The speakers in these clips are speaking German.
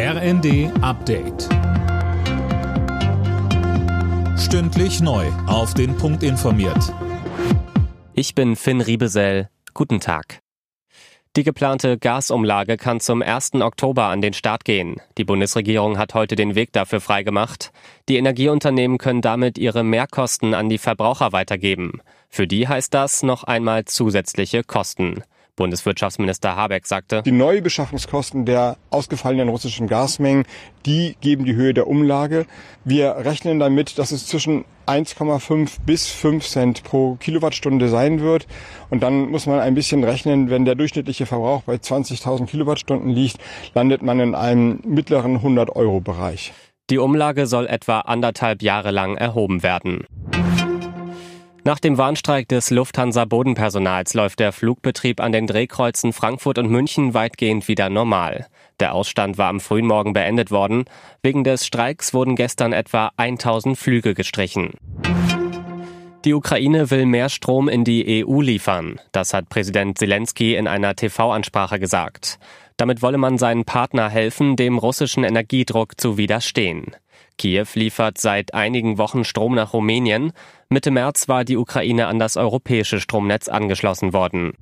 RND Update. Stündlich neu. Auf den Punkt informiert. Ich bin Finn Riebesell. Guten Tag. Die geplante Gasumlage kann zum 1. Oktober an den Start gehen. Die Bundesregierung hat heute den Weg dafür freigemacht. Die Energieunternehmen können damit ihre Mehrkosten an die Verbraucher weitergeben. Für die heißt das noch einmal zusätzliche Kosten. Bundeswirtschaftsminister Habeck sagte, Die Neubeschaffungskosten der ausgefallenen russischen Gasmengen, die geben die Höhe der Umlage. Wir rechnen damit, dass es zwischen 1,5 bis 5 Cent pro Kilowattstunde sein wird. Und dann muss man ein bisschen rechnen, wenn der durchschnittliche Verbrauch bei 20.000 Kilowattstunden liegt, landet man in einem mittleren 100-Euro-Bereich. Die Umlage soll etwa anderthalb Jahre lang erhoben werden. Nach dem Warnstreik des Lufthansa-Bodenpersonals läuft der Flugbetrieb an den Drehkreuzen Frankfurt und München weitgehend wieder normal. Der Ausstand war am frühen Morgen beendet worden. Wegen des Streiks wurden gestern etwa 1000 Flüge gestrichen. Die Ukraine will mehr Strom in die EU liefern. Das hat Präsident Zelensky in einer TV-Ansprache gesagt. Damit wolle man seinen Partner helfen, dem russischen Energiedruck zu widerstehen. Kiew liefert seit einigen Wochen Strom nach Rumänien. Mitte März war die Ukraine an das europäische Stromnetz angeschlossen worden.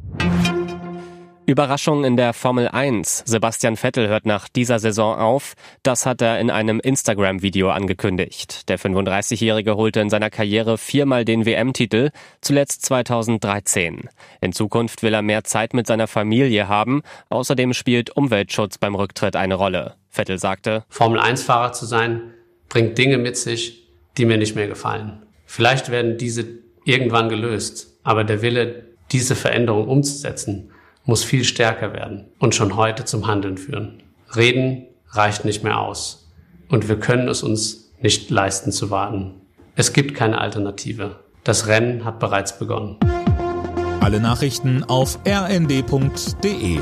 Überraschung in der Formel 1. Sebastian Vettel hört nach dieser Saison auf. Das hat er in einem Instagram-Video angekündigt. Der 35-Jährige holte in seiner Karriere viermal den WM-Titel, zuletzt 2013. In Zukunft will er mehr Zeit mit seiner Familie haben. Außerdem spielt Umweltschutz beim Rücktritt eine Rolle. Vettel sagte, Formel 1-Fahrer zu sein, bringt Dinge mit sich, die mir nicht mehr gefallen. Vielleicht werden diese irgendwann gelöst, aber der Wille, diese Veränderung umzusetzen, muss viel stärker werden und schon heute zum Handeln führen. Reden reicht nicht mehr aus und wir können es uns nicht leisten zu warten. Es gibt keine Alternative. Das Rennen hat bereits begonnen. Alle Nachrichten auf rnd.de